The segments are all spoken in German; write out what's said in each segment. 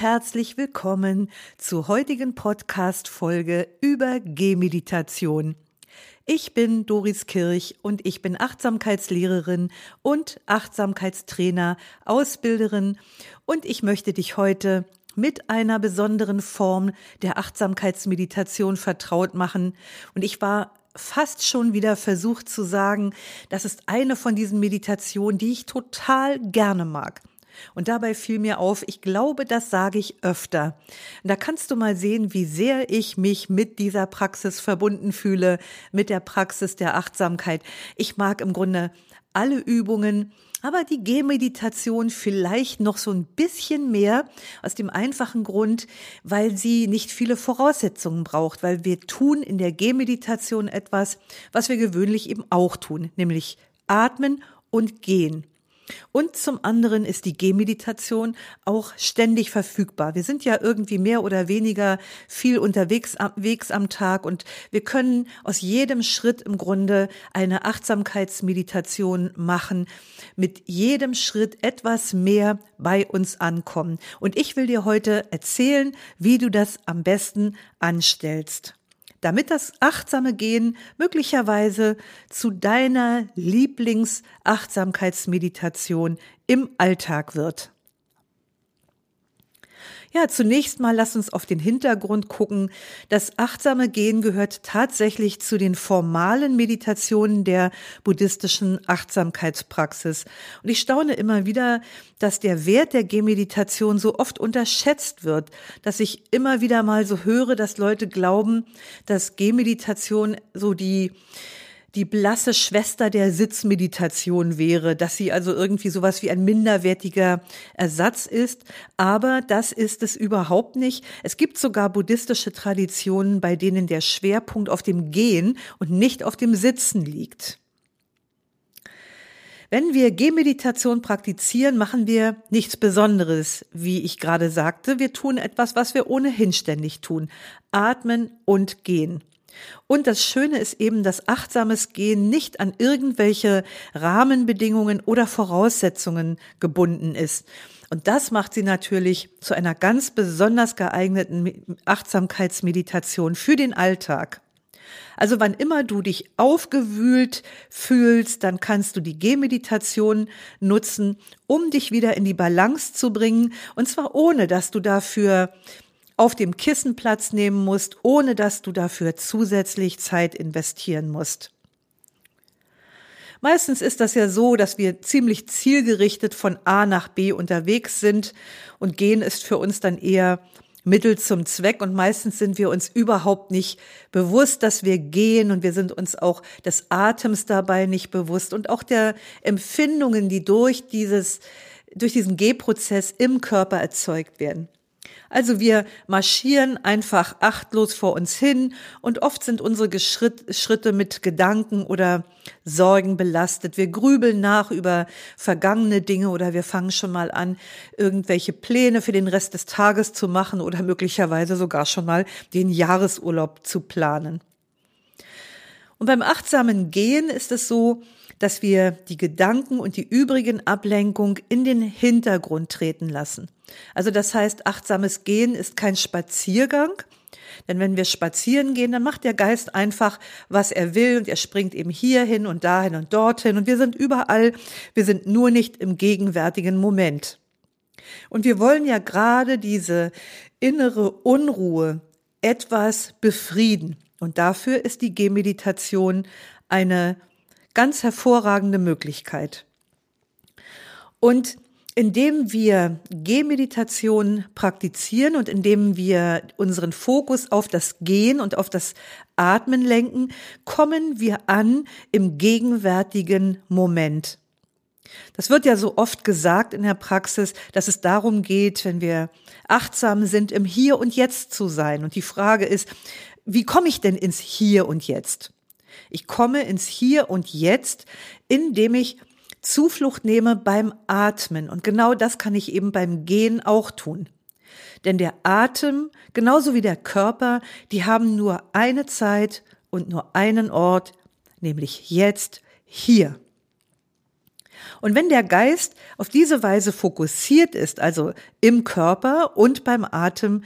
Herzlich willkommen zur heutigen Podcast-Folge über Gehmeditation. Ich bin Doris Kirch und ich bin Achtsamkeitslehrerin und Achtsamkeitstrainer, Ausbilderin und ich möchte dich heute mit einer besonderen Form der Achtsamkeitsmeditation vertraut machen. Und ich war fast schon wieder versucht zu sagen, das ist eine von diesen Meditationen, die ich total gerne mag. Und dabei fiel mir auf, ich glaube, das sage ich öfter. Und da kannst du mal sehen, wie sehr ich mich mit dieser Praxis verbunden fühle, mit der Praxis der Achtsamkeit. Ich mag im Grunde alle Übungen, aber die Gehmeditation vielleicht noch so ein bisschen mehr aus dem einfachen Grund, weil sie nicht viele Voraussetzungen braucht, weil wir tun in der Gehmeditation etwas, was wir gewöhnlich eben auch tun, nämlich atmen und gehen. Und zum anderen ist die Gehmeditation auch ständig verfügbar. Wir sind ja irgendwie mehr oder weniger viel unterwegs am Tag und wir können aus jedem Schritt im Grunde eine Achtsamkeitsmeditation machen, mit jedem Schritt etwas mehr bei uns ankommen. Und ich will dir heute erzählen, wie du das am besten anstellst damit das achtsame Gehen möglicherweise zu deiner Lieblingsachtsamkeitsmeditation im Alltag wird. Ja, zunächst mal lass uns auf den Hintergrund gucken. Das achtsame Gehen gehört tatsächlich zu den formalen Meditationen der buddhistischen Achtsamkeitspraxis. Und ich staune immer wieder, dass der Wert der Gehmeditation so oft unterschätzt wird, dass ich immer wieder mal so höre, dass Leute glauben, dass Gehmeditation so die die blasse Schwester der Sitzmeditation wäre, dass sie also irgendwie sowas wie ein minderwertiger Ersatz ist. Aber das ist es überhaupt nicht. Es gibt sogar buddhistische Traditionen, bei denen der Schwerpunkt auf dem Gehen und nicht auf dem Sitzen liegt. Wenn wir Gehmeditation praktizieren, machen wir nichts Besonderes, wie ich gerade sagte. Wir tun etwas, was wir ohnehin ständig tun. Atmen und gehen. Und das Schöne ist eben, dass achtsames Gehen nicht an irgendwelche Rahmenbedingungen oder Voraussetzungen gebunden ist. Und das macht sie natürlich zu einer ganz besonders geeigneten Achtsamkeitsmeditation für den Alltag. Also wann immer du dich aufgewühlt fühlst, dann kannst du die Gehmeditation nutzen, um dich wieder in die Balance zu bringen. Und zwar ohne, dass du dafür auf dem Kissen Platz nehmen musst, ohne dass du dafür zusätzlich Zeit investieren musst. Meistens ist das ja so, dass wir ziemlich zielgerichtet von A nach B unterwegs sind und gehen ist für uns dann eher Mittel zum Zweck und meistens sind wir uns überhaupt nicht bewusst, dass wir gehen und wir sind uns auch des Atems dabei nicht bewusst und auch der Empfindungen, die durch dieses, durch diesen Gehprozess im Körper erzeugt werden. Also wir marschieren einfach achtlos vor uns hin und oft sind unsere Schritte mit Gedanken oder Sorgen belastet. Wir grübeln nach über vergangene Dinge oder wir fangen schon mal an, irgendwelche Pläne für den Rest des Tages zu machen oder möglicherweise sogar schon mal den Jahresurlaub zu planen. Und beim achtsamen Gehen ist es so, dass wir die Gedanken und die übrigen Ablenkung in den Hintergrund treten lassen. Also das heißt, achtsames Gehen ist kein Spaziergang, denn wenn wir spazieren gehen, dann macht der Geist einfach, was er will und er springt eben hierhin und dahin und dorthin und wir sind überall, wir sind nur nicht im gegenwärtigen Moment. Und wir wollen ja gerade diese innere Unruhe etwas befrieden. Und dafür ist die Gehmeditation eine ganz hervorragende Möglichkeit. Und indem wir Gehmeditation praktizieren und indem wir unseren Fokus auf das Gehen und auf das Atmen lenken, kommen wir an im gegenwärtigen Moment. Das wird ja so oft gesagt in der Praxis, dass es darum geht, wenn wir achtsam sind, im Hier und Jetzt zu sein. Und die Frage ist, wie komme ich denn ins Hier und Jetzt? Ich komme ins Hier und Jetzt, indem ich Zuflucht nehme beim Atmen. Und genau das kann ich eben beim Gehen auch tun. Denn der Atem, genauso wie der Körper, die haben nur eine Zeit und nur einen Ort, nämlich jetzt, hier. Und wenn der Geist auf diese Weise fokussiert ist, also im Körper und beim Atem,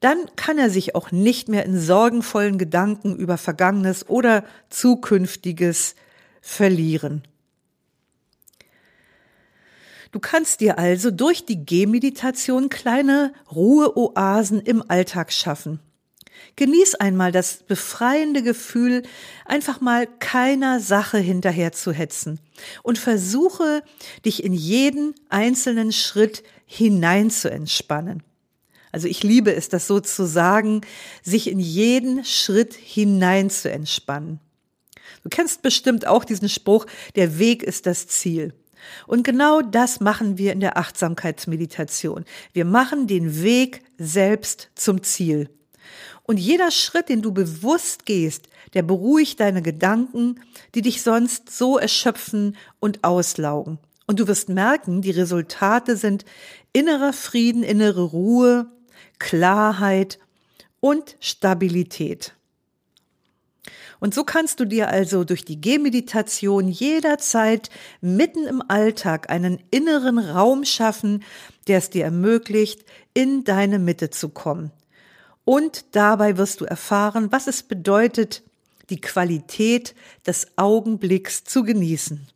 dann kann er sich auch nicht mehr in sorgenvollen Gedanken über Vergangenes oder Zukünftiges verlieren. Du kannst dir also durch die Gehmeditation kleine Ruheoasen im Alltag schaffen. Genieß einmal das befreiende Gefühl, einfach mal keiner Sache hinterher zu hetzen und versuche, dich in jeden einzelnen Schritt hinein zu entspannen. Also ich liebe es, das so zu sagen, sich in jeden Schritt hinein zu entspannen. Du kennst bestimmt auch diesen Spruch, der Weg ist das Ziel. Und genau das machen wir in der Achtsamkeitsmeditation. Wir machen den Weg selbst zum Ziel. Und jeder Schritt, den du bewusst gehst, der beruhigt deine Gedanken, die dich sonst so erschöpfen und auslaugen. Und du wirst merken, die Resultate sind innerer Frieden, innere Ruhe, Klarheit und Stabilität. Und so kannst du dir also durch die Gehmeditation jederzeit mitten im Alltag einen inneren Raum schaffen, der es dir ermöglicht, in deine Mitte zu kommen. Und dabei wirst du erfahren, was es bedeutet, die Qualität des Augenblicks zu genießen.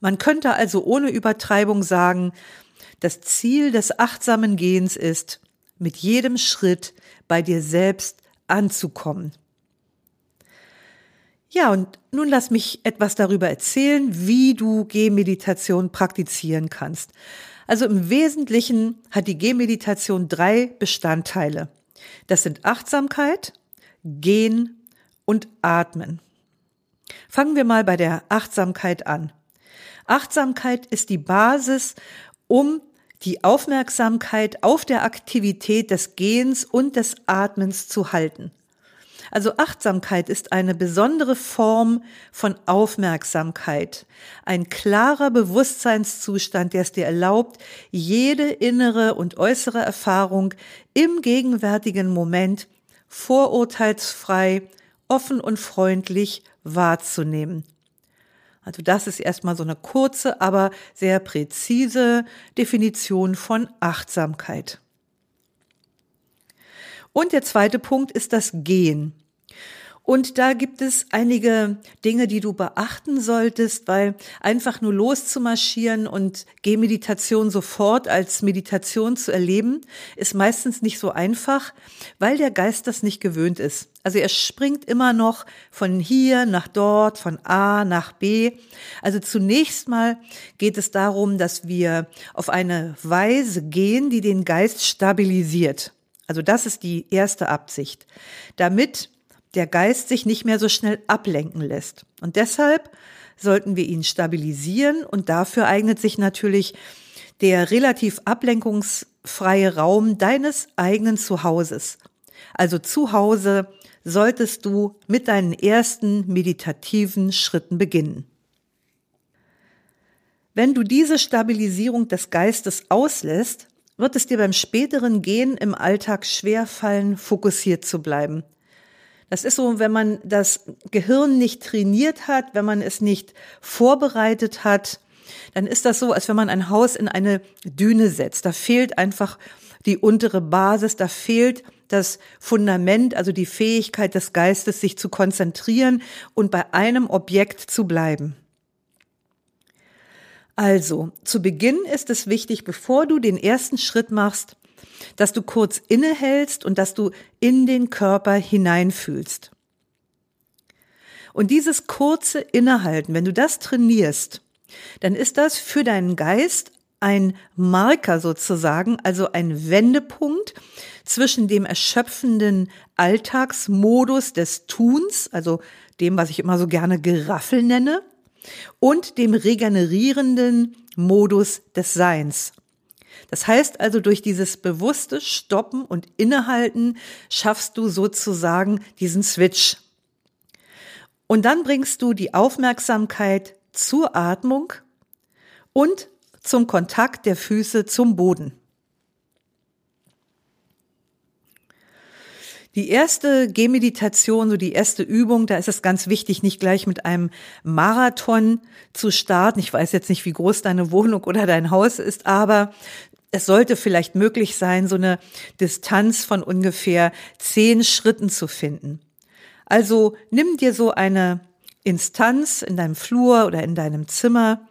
Man könnte also ohne Übertreibung sagen, das Ziel des achtsamen Gehens ist, mit jedem Schritt bei dir selbst anzukommen. Ja, und nun lass mich etwas darüber erzählen, wie du Gehmeditation praktizieren kannst. Also im Wesentlichen hat die Gehmeditation drei Bestandteile. Das sind Achtsamkeit, Gehen und Atmen. Fangen wir mal bei der Achtsamkeit an. Achtsamkeit ist die Basis, um die Aufmerksamkeit auf der Aktivität des Gehens und des Atmens zu halten. Also Achtsamkeit ist eine besondere Form von Aufmerksamkeit, ein klarer Bewusstseinszustand, der es dir erlaubt, jede innere und äußere Erfahrung im gegenwärtigen Moment vorurteilsfrei, offen und freundlich wahrzunehmen. Also das ist erstmal so eine kurze, aber sehr präzise Definition von Achtsamkeit. Und der zweite Punkt ist das Gehen. Und da gibt es einige Dinge, die du beachten solltest, weil einfach nur loszumarschieren und Gehmeditation sofort als Meditation zu erleben, ist meistens nicht so einfach, weil der Geist das nicht gewöhnt ist. Also er springt immer noch von hier nach dort, von A nach B. Also zunächst mal geht es darum, dass wir auf eine Weise gehen, die den Geist stabilisiert. Also das ist die erste Absicht. Damit der Geist sich nicht mehr so schnell ablenken lässt. Und deshalb sollten wir ihn stabilisieren und dafür eignet sich natürlich der relativ ablenkungsfreie Raum deines eigenen Zuhauses. Also zu Hause solltest du mit deinen ersten meditativen Schritten beginnen. Wenn du diese Stabilisierung des Geistes auslässt, wird es dir beim späteren Gehen im Alltag schwer fallen, fokussiert zu bleiben. Das ist so, wenn man das Gehirn nicht trainiert hat, wenn man es nicht vorbereitet hat, dann ist das so, als wenn man ein Haus in eine Düne setzt. Da fehlt einfach die untere Basis, da fehlt das Fundament, also die Fähigkeit des Geistes, sich zu konzentrieren und bei einem Objekt zu bleiben. Also, zu Beginn ist es wichtig, bevor du den ersten Schritt machst, dass du kurz innehältst und dass du in den Körper hineinfühlst. Und dieses kurze Innehalten, wenn du das trainierst, dann ist das für deinen Geist ein Marker sozusagen, also ein Wendepunkt zwischen dem erschöpfenden Alltagsmodus des Tuns, also dem, was ich immer so gerne Geraffel nenne, und dem regenerierenden Modus des Seins. Das heißt also, durch dieses bewusste Stoppen und Innehalten schaffst du sozusagen diesen Switch. Und dann bringst du die Aufmerksamkeit zur Atmung und zum Kontakt der Füße zum Boden. Die erste Gehmeditation, so die erste Übung, da ist es ganz wichtig, nicht gleich mit einem Marathon zu starten. Ich weiß jetzt nicht, wie groß deine Wohnung oder dein Haus ist, aber es sollte vielleicht möglich sein, so eine Distanz von ungefähr zehn Schritten zu finden. Also nimm dir so eine Instanz in deinem Flur oder in deinem Zimmer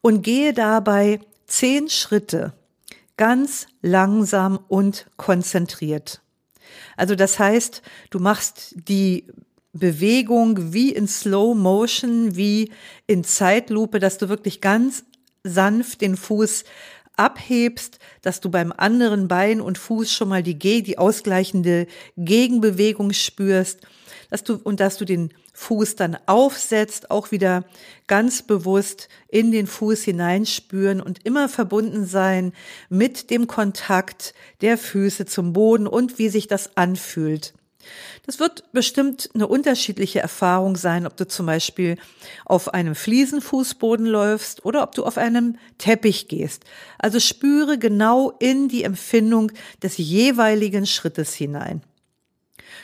und gehe dabei zehn Schritte ganz langsam und konzentriert. Also das heißt, du machst die Bewegung wie in Slow Motion, wie in Zeitlupe, dass du wirklich ganz sanft den Fuß abhebst, dass du beim anderen Bein und Fuß schon mal die, die ausgleichende Gegenbewegung spürst, dass du, und dass du den Fuß dann aufsetzt, auch wieder ganz bewusst in den Fuß hineinspüren und immer verbunden sein mit dem Kontakt der Füße zum Boden und wie sich das anfühlt. Das wird bestimmt eine unterschiedliche Erfahrung sein, ob du zum Beispiel auf einem Fliesenfußboden läufst oder ob du auf einem Teppich gehst. Also spüre genau in die Empfindung des jeweiligen Schrittes hinein.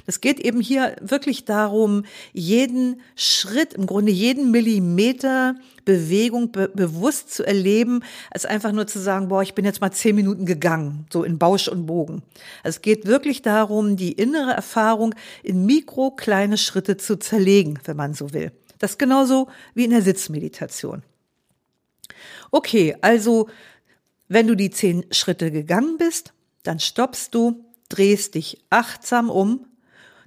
Es geht eben hier wirklich darum, jeden Schritt, im Grunde jeden Millimeter Bewegung be bewusst zu erleben, als einfach nur zu sagen, boah, ich bin jetzt mal zehn Minuten gegangen, so in Bausch und Bogen. Also es geht wirklich darum, die innere Erfahrung in mikro kleine Schritte zu zerlegen, wenn man so will. Das ist genauso wie in der Sitzmeditation. Okay, also wenn du die zehn Schritte gegangen bist, dann stoppst du, drehst dich achtsam um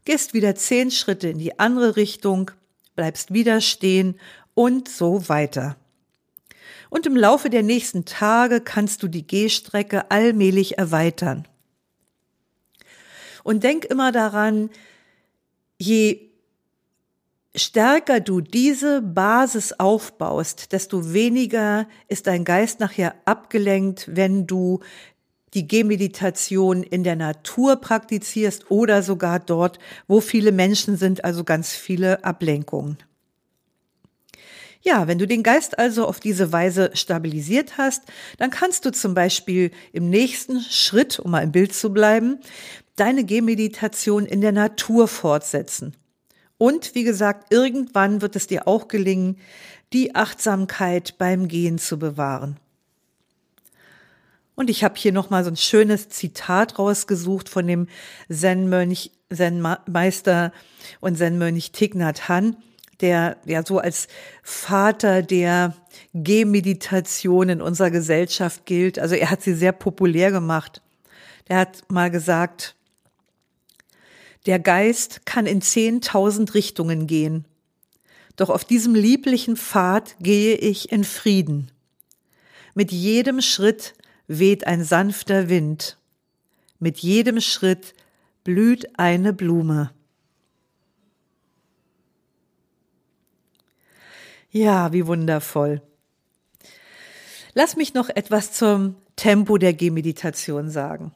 gehst wieder zehn Schritte in die andere Richtung, bleibst wieder stehen und so weiter. Und im Laufe der nächsten Tage kannst du die Gehstrecke allmählich erweitern. Und denk immer daran, je stärker du diese Basis aufbaust, desto weniger ist dein Geist nachher abgelenkt, wenn du die Gehmeditation in der Natur praktizierst oder sogar dort, wo viele Menschen sind, also ganz viele Ablenkungen. Ja, wenn du den Geist also auf diese Weise stabilisiert hast, dann kannst du zum Beispiel im nächsten Schritt, um mal im Bild zu bleiben, deine Gehmeditation in der Natur fortsetzen. Und wie gesagt, irgendwann wird es dir auch gelingen, die Achtsamkeit beim Gehen zu bewahren. Und ich habe hier nochmal so ein schönes Zitat rausgesucht von dem Zen-Mönch, Zen-Meister und Zen-Mönch Thich Nhat Hanh, der ja so als Vater der Gehmeditation in unserer Gesellschaft gilt. Also er hat sie sehr populär gemacht. Der hat mal gesagt, der Geist kann in zehntausend Richtungen gehen. Doch auf diesem lieblichen Pfad gehe ich in Frieden. Mit jedem Schritt weht ein sanfter Wind. Mit jedem Schritt blüht eine Blume. Ja, wie wundervoll. Lass mich noch etwas zum Tempo der Gehmeditation sagen.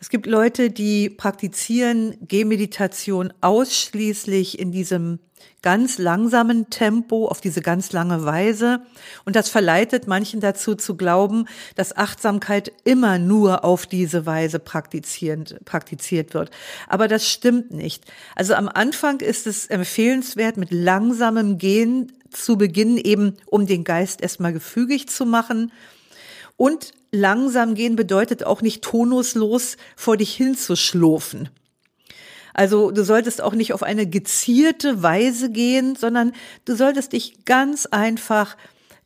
Es gibt Leute, die praktizieren Gehmeditation ausschließlich in diesem ganz langsamen Tempo, auf diese ganz lange Weise. Und das verleitet manchen dazu zu glauben, dass Achtsamkeit immer nur auf diese Weise praktiziert, wird. Aber das stimmt nicht. Also am Anfang ist es empfehlenswert, mit langsamem Gehen zu beginnen, eben um den Geist erstmal gefügig zu machen. Und langsam gehen bedeutet auch nicht tonuslos vor dich hinzuschlurfen. Also du solltest auch nicht auf eine gezierte Weise gehen, sondern du solltest dich ganz einfach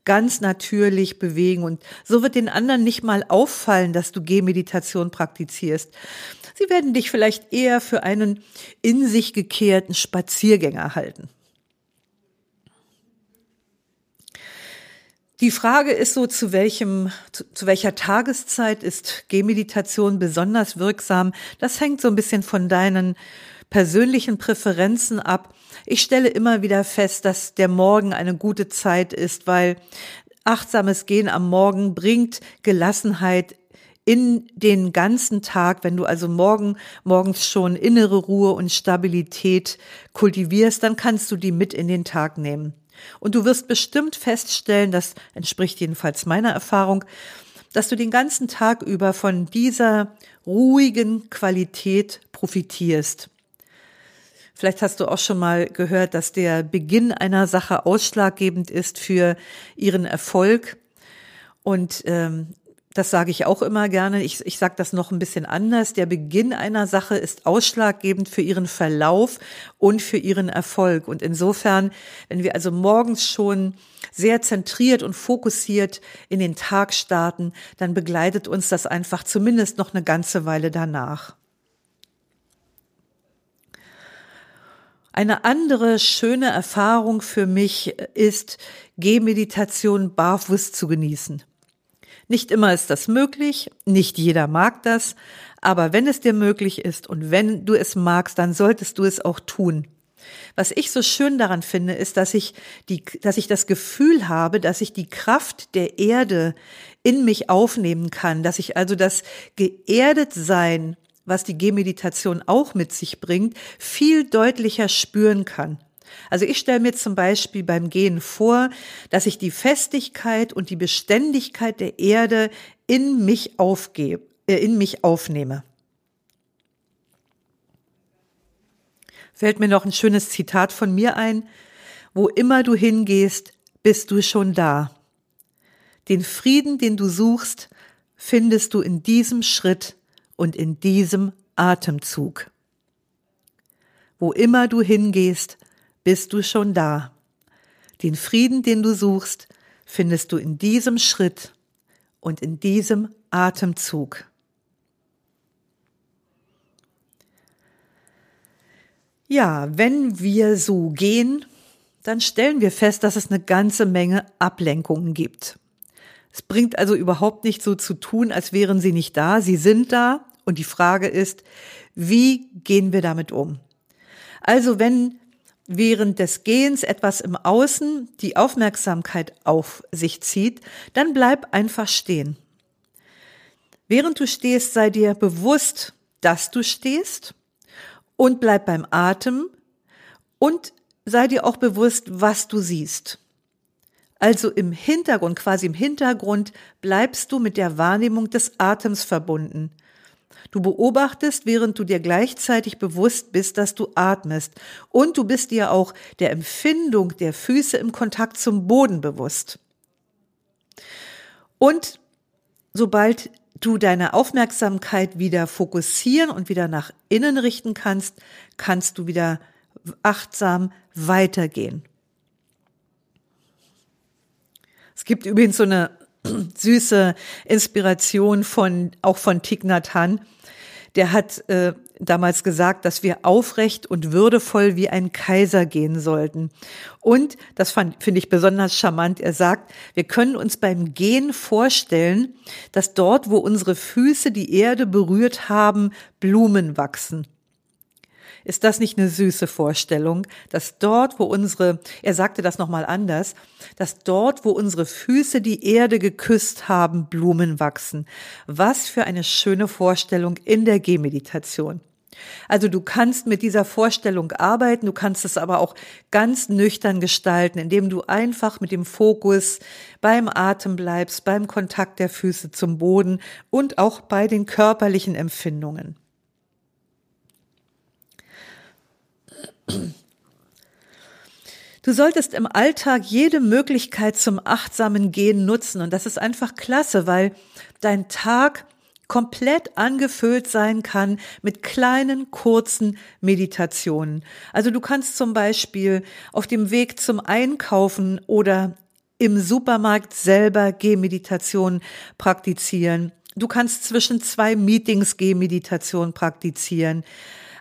ganz natürlich bewegen und so wird den anderen nicht mal auffallen, dass du Gehmeditation praktizierst. Sie werden dich vielleicht eher für einen in sich gekehrten Spaziergänger halten. Die Frage ist so, zu welchem, zu, zu, welcher Tageszeit ist Gehmeditation besonders wirksam? Das hängt so ein bisschen von deinen persönlichen Präferenzen ab. Ich stelle immer wieder fest, dass der Morgen eine gute Zeit ist, weil achtsames Gehen am Morgen bringt Gelassenheit in den ganzen Tag, wenn du also morgen, morgens schon innere Ruhe und Stabilität kultivierst, dann kannst du die mit in den Tag nehmen. Und du wirst bestimmt feststellen, das entspricht jedenfalls meiner Erfahrung, dass du den ganzen Tag über von dieser ruhigen Qualität profitierst. Vielleicht hast du auch schon mal gehört, dass der Beginn einer Sache ausschlaggebend ist für ihren Erfolg. Und ähm, das sage ich auch immer gerne. Ich, ich sage das noch ein bisschen anders. Der Beginn einer Sache ist ausschlaggebend für ihren Verlauf und für ihren Erfolg. Und insofern, wenn wir also morgens schon sehr zentriert und fokussiert in den Tag starten, dann begleitet uns das einfach zumindest noch eine ganze Weile danach. Eine andere schöne Erfahrung für mich ist, Gehmeditation barfuß zu genießen. Nicht immer ist das möglich, nicht jeder mag das, aber wenn es dir möglich ist und wenn du es magst, dann solltest du es auch tun. Was ich so schön daran finde, ist, dass ich die, dass ich das Gefühl habe, dass ich die Kraft der Erde in mich aufnehmen kann, dass ich also das geerdet sein, was die Gehmeditation auch mit sich bringt, viel deutlicher spüren kann. Also ich stelle mir zum Beispiel beim Gehen vor, dass ich die Festigkeit und die Beständigkeit der Erde in mich aufgebe, äh, in mich aufnehme. Fällt mir noch ein schönes Zitat von mir ein. Wo immer du hingehst, bist du schon da. Den Frieden, den du suchst, findest du in diesem Schritt und in diesem Atemzug. Wo immer du hingehst, bist du schon da. Den Frieden, den du suchst, findest du in diesem Schritt und in diesem Atemzug. Ja, wenn wir so gehen, dann stellen wir fest, dass es eine ganze Menge Ablenkungen gibt. Es bringt also überhaupt nicht so zu tun, als wären sie nicht da. Sie sind da und die Frage ist, wie gehen wir damit um? Also wenn während des Gehens etwas im Außen die Aufmerksamkeit auf sich zieht, dann bleib einfach stehen. Während du stehst, sei dir bewusst, dass du stehst und bleib beim Atem und sei dir auch bewusst, was du siehst. Also im Hintergrund, quasi im Hintergrund bleibst du mit der Wahrnehmung des Atems verbunden. Du beobachtest, während du dir gleichzeitig bewusst bist, dass du atmest. Und du bist dir auch der Empfindung der Füße im Kontakt zum Boden bewusst. Und sobald du deine Aufmerksamkeit wieder fokussieren und wieder nach innen richten kannst, kannst du wieder achtsam weitergehen. Es gibt übrigens so eine süße Inspiration von, auch von Thich Nhat Hanh der hat äh, damals gesagt, dass wir aufrecht und würdevoll wie ein Kaiser gehen sollten. Und, das finde ich besonders charmant, er sagt, wir können uns beim Gehen vorstellen, dass dort, wo unsere Füße die Erde berührt haben, Blumen wachsen. Ist das nicht eine süße Vorstellung, dass dort, wo unsere, er sagte das nochmal anders, dass dort, wo unsere Füße die Erde geküsst haben, Blumen wachsen. Was für eine schöne Vorstellung in der Gehmeditation. Also du kannst mit dieser Vorstellung arbeiten, du kannst es aber auch ganz nüchtern gestalten, indem du einfach mit dem Fokus beim Atem bleibst, beim Kontakt der Füße zum Boden und auch bei den körperlichen Empfindungen. Du solltest im Alltag jede Möglichkeit zum achtsamen Gehen nutzen und das ist einfach klasse, weil dein Tag komplett angefüllt sein kann mit kleinen, kurzen Meditationen. Also du kannst zum Beispiel auf dem Weg zum Einkaufen oder im Supermarkt selber Gehmeditation praktizieren. Du kannst zwischen zwei Meetings Gehmeditation praktizieren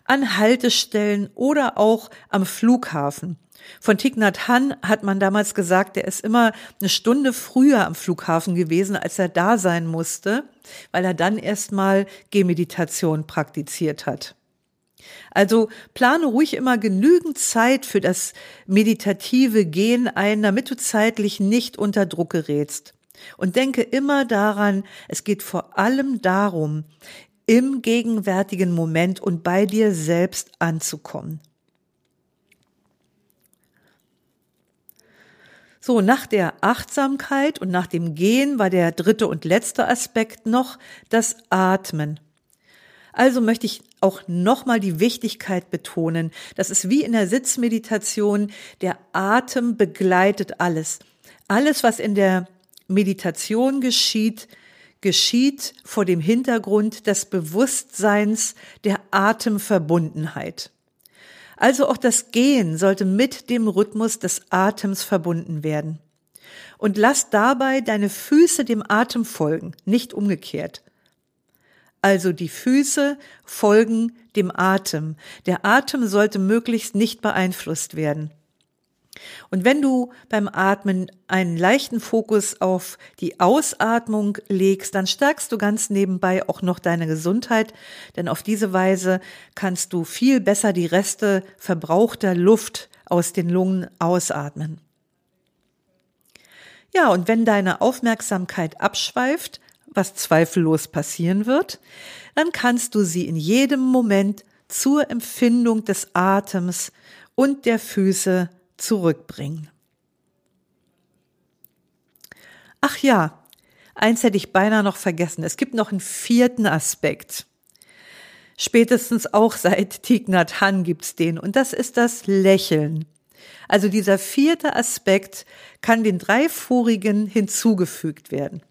an Haltestellen oder auch am Flughafen. Von Thich Hanh hat man damals gesagt, er ist immer eine Stunde früher am Flughafen gewesen, als er da sein musste, weil er dann erstmal Gehmeditation praktiziert hat. Also plane ruhig immer genügend Zeit für das meditative Gehen ein, damit du zeitlich nicht unter Druck gerätst. Und denke immer daran, es geht vor allem darum, im gegenwärtigen Moment und bei dir selbst anzukommen. So, nach der Achtsamkeit und nach dem Gehen war der dritte und letzte Aspekt noch das Atmen. Also möchte ich auch nochmal die Wichtigkeit betonen. Das ist wie in der Sitzmeditation. Der Atem begleitet alles. Alles, was in der Meditation geschieht, geschieht vor dem Hintergrund des Bewusstseins der Atemverbundenheit. Also auch das Gehen sollte mit dem Rhythmus des Atems verbunden werden. Und lass dabei deine Füße dem Atem folgen, nicht umgekehrt. Also die Füße folgen dem Atem. Der Atem sollte möglichst nicht beeinflusst werden. Und wenn du beim Atmen einen leichten Fokus auf die Ausatmung legst, dann stärkst du ganz nebenbei auch noch deine Gesundheit, denn auf diese Weise kannst du viel besser die Reste verbrauchter Luft aus den Lungen ausatmen. Ja, und wenn deine Aufmerksamkeit abschweift, was zweifellos passieren wird, dann kannst du sie in jedem Moment zur Empfindung des Atems und der Füße zurückbringen. Ach ja, eins hätte ich beinahe noch vergessen. Es gibt noch einen vierten Aspekt. Spätestens auch seit Thich Nhat Hanh gibt's den und das ist das Lächeln. Also dieser vierte Aspekt kann den drei vorigen hinzugefügt werden.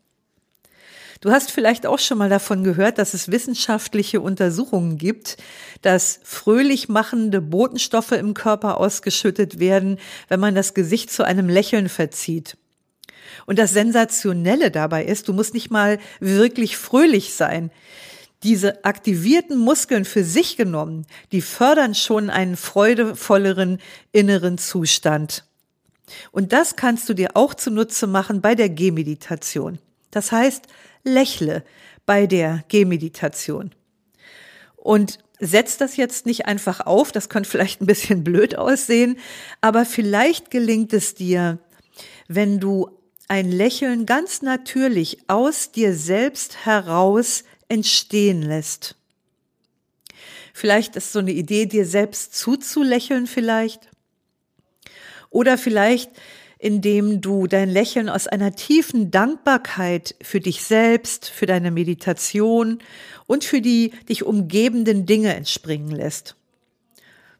Du hast vielleicht auch schon mal davon gehört, dass es wissenschaftliche Untersuchungen gibt, dass fröhlich machende Botenstoffe im Körper ausgeschüttet werden, wenn man das Gesicht zu einem Lächeln verzieht. Und das Sensationelle dabei ist, du musst nicht mal wirklich fröhlich sein. Diese aktivierten Muskeln für sich genommen, die fördern schon einen freudevolleren inneren Zustand. Und das kannst du dir auch zunutze machen bei der Gehmeditation. Das heißt, lächle bei der Gehmeditation. Und setz das jetzt nicht einfach auf, das könnte vielleicht ein bisschen blöd aussehen, aber vielleicht gelingt es dir, wenn du ein Lächeln ganz natürlich aus dir selbst heraus entstehen lässt. Vielleicht ist so eine Idee, dir selbst zuzulächeln vielleicht. Oder vielleicht indem du dein Lächeln aus einer tiefen Dankbarkeit für dich selbst, für deine Meditation und für die dich umgebenden Dinge entspringen lässt.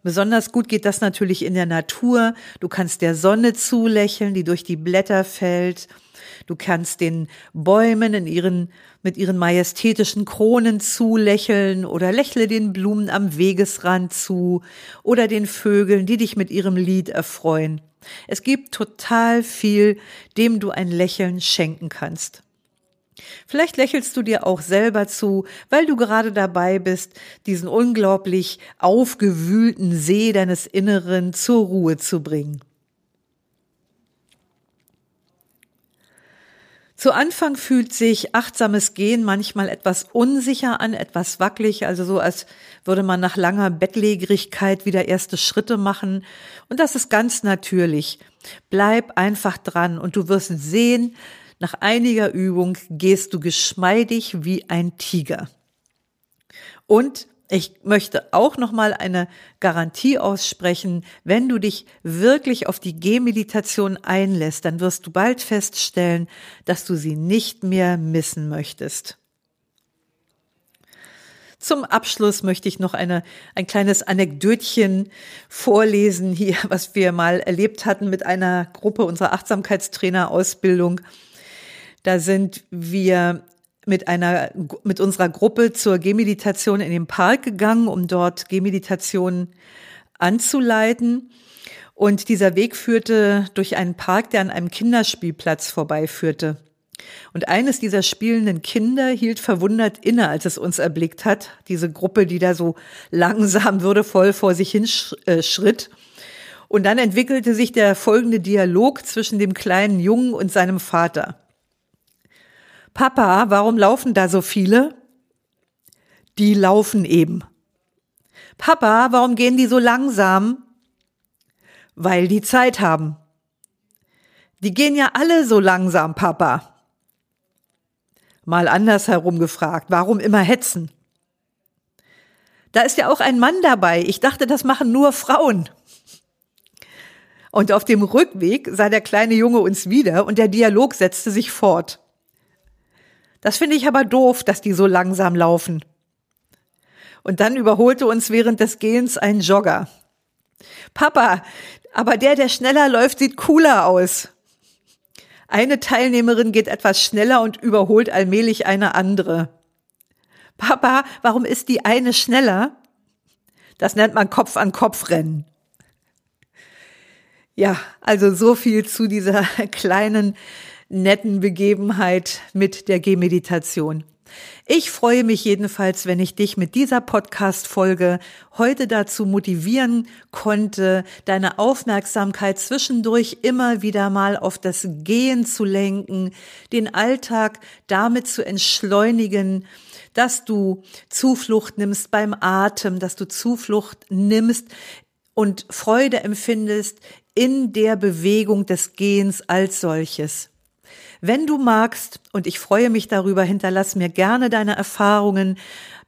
Besonders gut geht das natürlich in der Natur. Du kannst der Sonne zulächeln, die durch die Blätter fällt. Du kannst den Bäumen in ihren, mit ihren majestätischen Kronen zulächeln oder lächle den Blumen am Wegesrand zu oder den Vögeln, die dich mit ihrem Lied erfreuen. Es gibt total viel, dem du ein Lächeln schenken kannst. Vielleicht lächelst du dir auch selber zu, weil du gerade dabei bist, diesen unglaublich aufgewühlten See deines Inneren zur Ruhe zu bringen. Zu Anfang fühlt sich achtsames Gehen manchmal etwas unsicher an, etwas wackelig, also so als würde man nach langer Bettlägerigkeit wieder erste Schritte machen. Und das ist ganz natürlich. Bleib einfach dran und du wirst sehen, nach einiger Übung gehst du geschmeidig wie ein Tiger. Und ich möchte auch noch mal eine Garantie aussprechen, wenn du dich wirklich auf die Gehmeditation einlässt, dann wirst du bald feststellen, dass du sie nicht mehr missen möchtest. Zum Abschluss möchte ich noch eine, ein kleines Anekdötchen vorlesen hier, was wir mal erlebt hatten mit einer Gruppe unserer Achtsamkeitstrainerausbildung. Da sind wir mit einer, mit unserer Gruppe zur Gehmeditation in den Park gegangen, um dort Gehmeditation anzuleiten. Und dieser Weg führte durch einen Park, der an einem Kinderspielplatz vorbeiführte. Und eines dieser spielenden Kinder hielt verwundert inne, als es uns erblickt hat. Diese Gruppe, die da so langsam würdevoll vor sich hin äh, schritt. Und dann entwickelte sich der folgende Dialog zwischen dem kleinen Jungen und seinem Vater. Papa, warum laufen da so viele? Die laufen eben. Papa, warum gehen die so langsam? Weil die Zeit haben. Die gehen ja alle so langsam, Papa. Mal andersherum gefragt, warum immer hetzen? Da ist ja auch ein Mann dabei. Ich dachte, das machen nur Frauen. Und auf dem Rückweg sah der kleine Junge uns wieder und der Dialog setzte sich fort. Das finde ich aber doof, dass die so langsam laufen. Und dann überholte uns während des Gehens ein Jogger. Papa, aber der, der schneller läuft, sieht cooler aus. Eine Teilnehmerin geht etwas schneller und überholt allmählich eine andere. Papa, warum ist die eine schneller? Das nennt man Kopf an Kopf rennen. Ja, also so viel zu dieser kleinen netten Begebenheit mit der Gehmeditation. Ich freue mich jedenfalls, wenn ich dich mit dieser Podcast-Folge heute dazu motivieren konnte, deine Aufmerksamkeit zwischendurch immer wieder mal auf das Gehen zu lenken, den Alltag damit zu entschleunigen, dass du Zuflucht nimmst beim Atem, dass du Zuflucht nimmst und Freude empfindest in der Bewegung des Gehens als solches. Wenn du magst, und ich freue mich darüber, hinterlass mir gerne deine Erfahrungen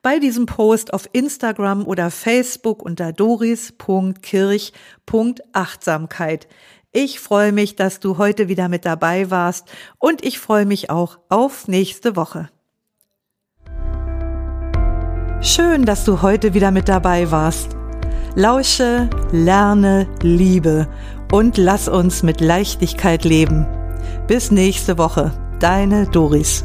bei diesem Post auf Instagram oder Facebook unter doris.kirch.achtsamkeit. Ich freue mich, dass du heute wieder mit dabei warst und ich freue mich auch auf nächste Woche. Schön, dass du heute wieder mit dabei warst. Lausche, lerne, liebe und lass uns mit Leichtigkeit leben. Bis nächste Woche. Deine Doris.